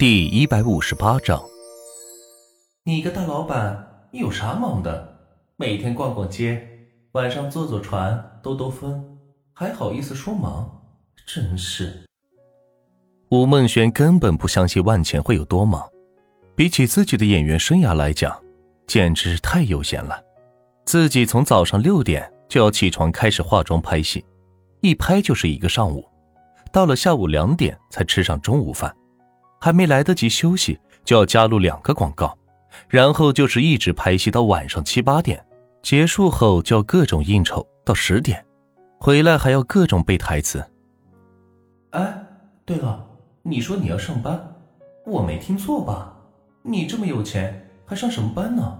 第一百五十八章，你个大老板，你有啥忙的？每天逛逛街，晚上坐坐船，兜兜风，还好意思说忙？真是。吴梦轩根本不相信万茜会有多忙，比起自己的演员生涯来讲，简直是太悠闲了。自己从早上六点就要起床开始化妆拍戏，一拍就是一个上午，到了下午两点才吃上中午饭。还没来得及休息，就要加入两个广告，然后就是一直拍戏到晚上七八点，结束后就要各种应酬到十点，回来还要各种背台词。哎，对了，你说你要上班，我没听错吧？你这么有钱，还上什么班呢？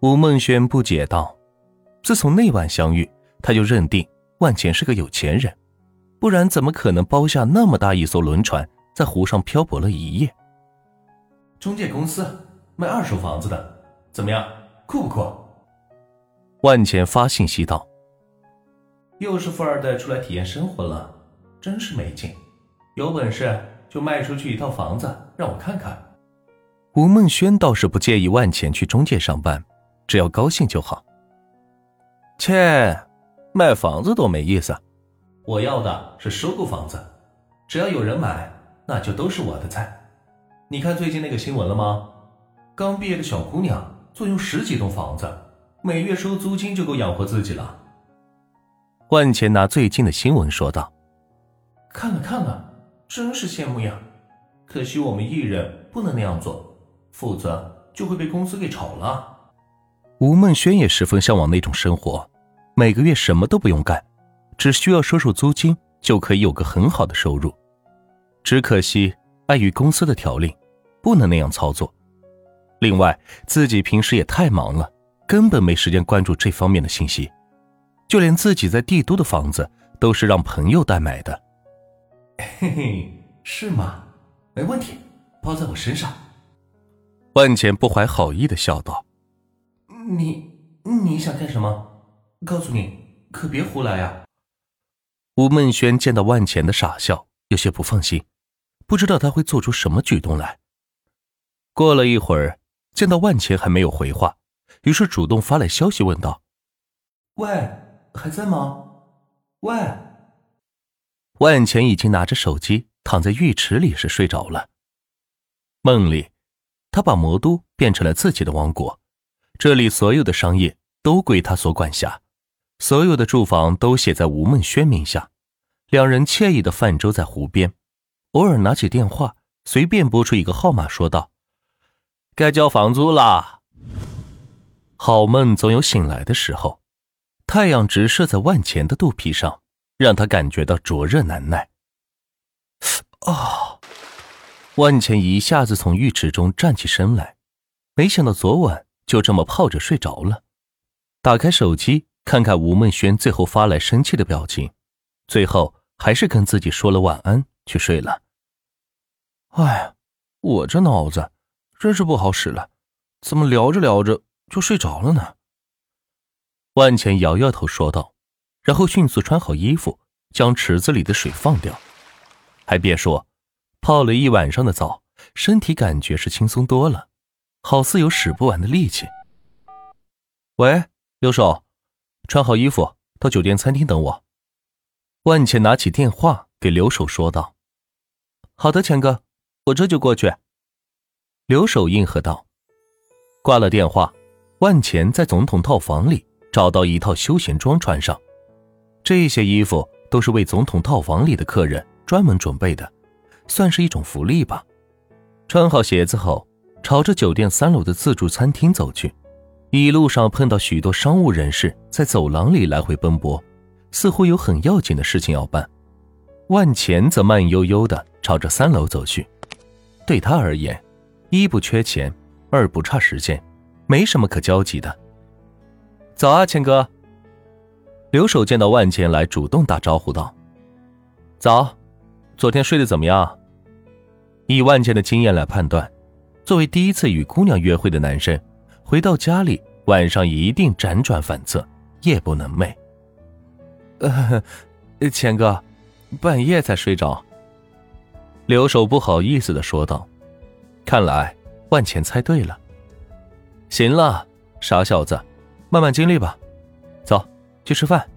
吴梦轩不解道：“自从那晚相遇，他就认定万钱是个有钱人，不然怎么可能包下那么大一艘轮船？”在湖上漂泊了一夜。中介公司卖二手房子的，怎么样？酷不酷？万钱发信息道：“又是富二代出来体验生活了，真是没劲。有本事就卖出去一套房子让我看看。”吴梦轩倒是不介意万钱去中介上班，只要高兴就好。切，卖房子多没意思，我要的是收购房子，只要有人买。那就都是我的菜。你看最近那个新闻了吗？刚毕业的小姑娘坐拥十几栋房子，每月收租金就够养活自己了。万钱拿最近的新闻说道：“看了看了，真是羡慕呀。可惜我们艺人不能那样做，否则就会被公司给炒了。”吴梦轩也十分向往那种生活，每个月什么都不用干，只需要收收租金就可以有个很好的收入。只可惜，碍于公司的条令，不能那样操作。另外，自己平时也太忙了，根本没时间关注这方面的信息。就连自己在帝都的房子，都是让朋友代买的。嘿嘿，是吗？没问题，包在我身上。万钱不怀好意的笑道：“你你想干什么？告诉你，可别胡来啊！”吴梦轩见到万钱的傻笑，有些不放心。不知道他会做出什么举动来。过了一会儿，见到万钱还没有回话，于是主动发来消息问道：“喂，还在吗？喂。”万钱已经拿着手机躺在浴池里是睡着了。梦里，他把魔都变成了自己的王国，这里所有的商业都归他所管辖，所有的住房都写在吴梦轩名下，两人惬意的泛舟在湖边。偶尔拿起电话，随便拨出一个号码，说道：“该交房租啦。”好梦总有醒来的时候。太阳直射在万钱的肚皮上，让他感觉到灼热难耐。啊！万钱一下子从浴池中站起身来，没想到昨晚就这么泡着睡着了。打开手机，看看吴梦轩最后发来生气的表情，最后还是跟自己说了晚安，去睡了。哎，我这脑子真是不好使了，怎么聊着聊着就睡着了呢？万钱摇摇头说道，然后迅速穿好衣服，将池子里的水放掉。还别说，泡了一晚上的澡，身体感觉是轻松多了，好似有使不完的力气。喂，刘守，穿好衣服到酒店餐厅等我。万茜拿起电话给刘守说道：“好的，钱哥。”我这就过去。刘守应和道。挂了电话，万钱在总统套房里找到一套休闲装穿上。这些衣服都是为总统套房里的客人专门准备的，算是一种福利吧。穿好鞋子后，朝着酒店三楼的自助餐厅走去。一路上碰到许多商务人士在走廊里来回奔波，似乎有很要紧的事情要办。万钱则慢悠悠的朝着三楼走去。对他而言，一不缺钱，二不差时间，没什么可焦急的。早啊，钱哥。刘守见到万钱来，主动打招呼道：“早，昨天睡得怎么样？”以万钱的经验来判断，作为第一次与姑娘约会的男生，回到家里晚上一定辗转反侧，夜不能寐。呃，钱哥，半夜才睡着。刘守不好意思的说道：“看来万钱猜对了。行了，傻小子，慢慢经历吧。走，去吃饭。”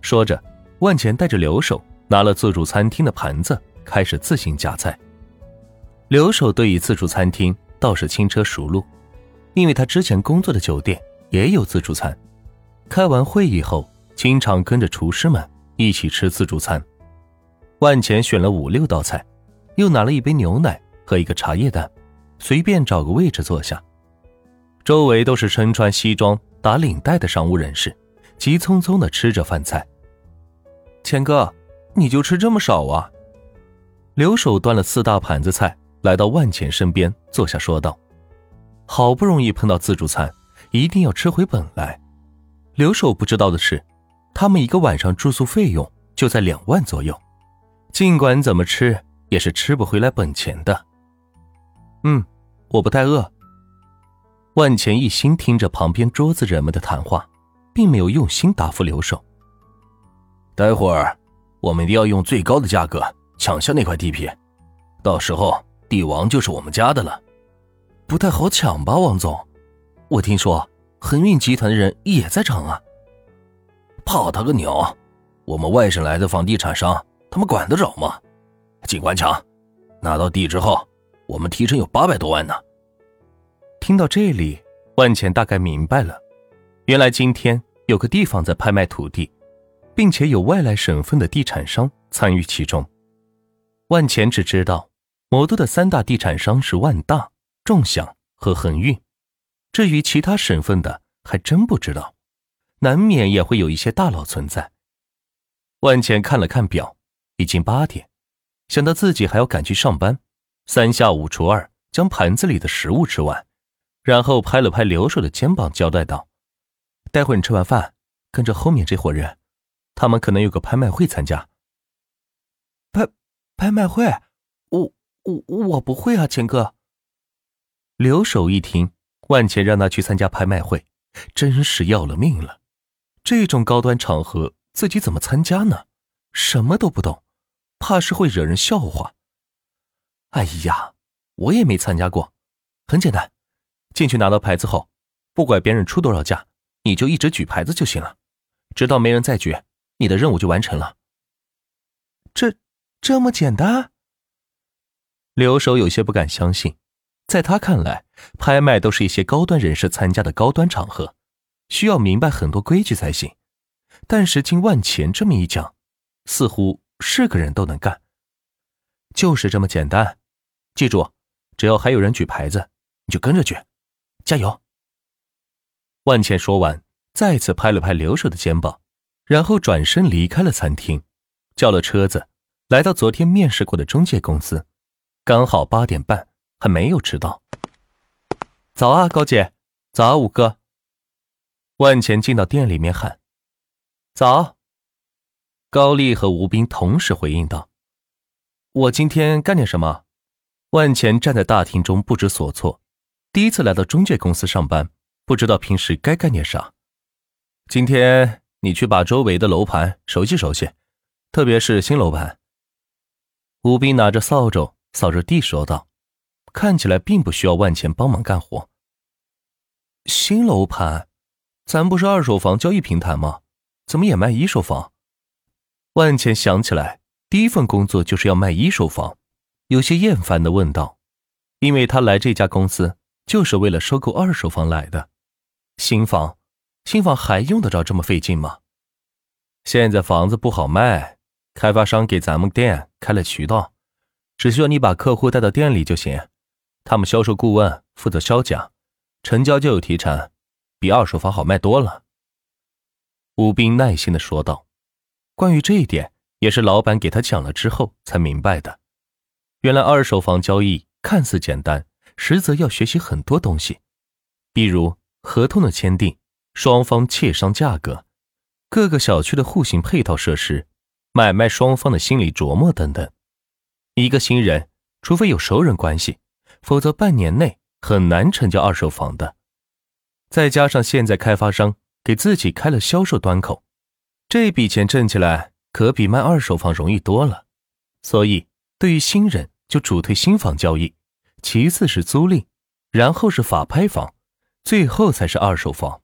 说着，万钱带着刘守拿了自助餐厅的盘子，开始自行夹菜。刘守对于自助餐厅倒是轻车熟路，因为他之前工作的酒店也有自助餐。开完会议后，经常跟着厨师们一起吃自助餐。万钱选了五六道菜，又拿了一杯牛奶和一个茶叶蛋，随便找个位置坐下。周围都是身穿西装、打领带的商务人士，急匆匆的吃着饭菜。钱哥，你就吃这么少啊？刘守端了四大盘子菜。来到万钱身边坐下，说道：“好不容易碰到自助餐，一定要吃回本来。”刘守不知道的是，他们一个晚上住宿费用就在两万左右，尽管怎么吃也是吃不回来本钱的。嗯，我不太饿。万钱一心听着旁边桌子人们的谈话，并没有用心答复刘守。待会儿我们一定要用最高的价格抢下那块地皮，到时候。帝王就是我们家的了，不太好抢吧，王总？我听说恒运集团的人也在场啊。怕他个鸟！我们外省来的房地产商，他们管得着吗？尽管抢，拿到地之后，我们提成有八百多万呢。听到这里，万钱大概明白了，原来今天有个地方在拍卖土地，并且有外来省份的地产商参与其中。万钱只知道。魔都的三大地产商是万大、众享和恒运，至于其他省份的还真不知道，难免也会有一些大佬存在。万钱看了看表，已经八点，想到自己还要赶去上班，三下五除二将盘子里的食物吃完，然后拍了拍刘守的肩膀，交代道：“待会你吃完饭，跟着后面这伙人，他们可能有个拍卖会参加。”拍拍卖会，我。我我不会啊，钱哥。刘守一听，万钱让他去参加拍卖会，真是要了命了。这种高端场合，自己怎么参加呢？什么都不懂，怕是会惹人笑话。哎呀，我也没参加过，很简单，进去拿到牌子后，不管别人出多少价，你就一直举牌子就行了，直到没人再举，你的任务就完成了。这这么简单？刘守有些不敢相信，在他看来，拍卖都是一些高端人士参加的高端场合，需要明白很多规矩才行。但是经万钱这么一讲，似乎是个人都能干。就是这么简单，记住，只要还有人举牌子，你就跟着举，加油！万茜说完，再次拍了拍刘守的肩膀，然后转身离开了餐厅，叫了车子，来到昨天面试过的中介公司。刚好八点半，还没有迟到。早啊，高姐！早啊，五哥！万茜进到店里面喊：“早！”高丽和吴斌同时回应道：“我今天干点什么？”万钱站在大厅中不知所措，第一次来到中介公司上班，不知道平时该干点啥。今天你去把周围的楼盘熟悉熟悉，特别是新楼盘。吴斌拿着扫帚。扫着地说道：“看起来并不需要万钱帮忙干活。新楼盘，咱不是二手房交易平台吗？怎么也卖一手房？”万茜想起来，第一份工作就是要卖一手房，有些厌烦的问道：“因为他来这家公司就是为了收购二手房来的，新房，新房还用得着这么费劲吗？现在房子不好卖，开发商给咱们店开了渠道。”只需要你把客户带到店里就行，他们销售顾问负责销价，成交就有提成，比二手房好卖多了。吴斌耐心的说道。关于这一点，也是老板给他讲了之后才明白的。原来二手房交易看似简单，实则要学习很多东西，比如合同的签订、双方协商价格、各个小区的户型配套设施、买卖双方的心理琢磨等等。一个新人，除非有熟人关系，否则半年内很难成交二手房的。再加上现在开发商给自己开了销售端口，这笔钱挣起来可比卖二手房容易多了。所以对于新人，就主推新房交易，其次是租赁，然后是法拍房，最后才是二手房。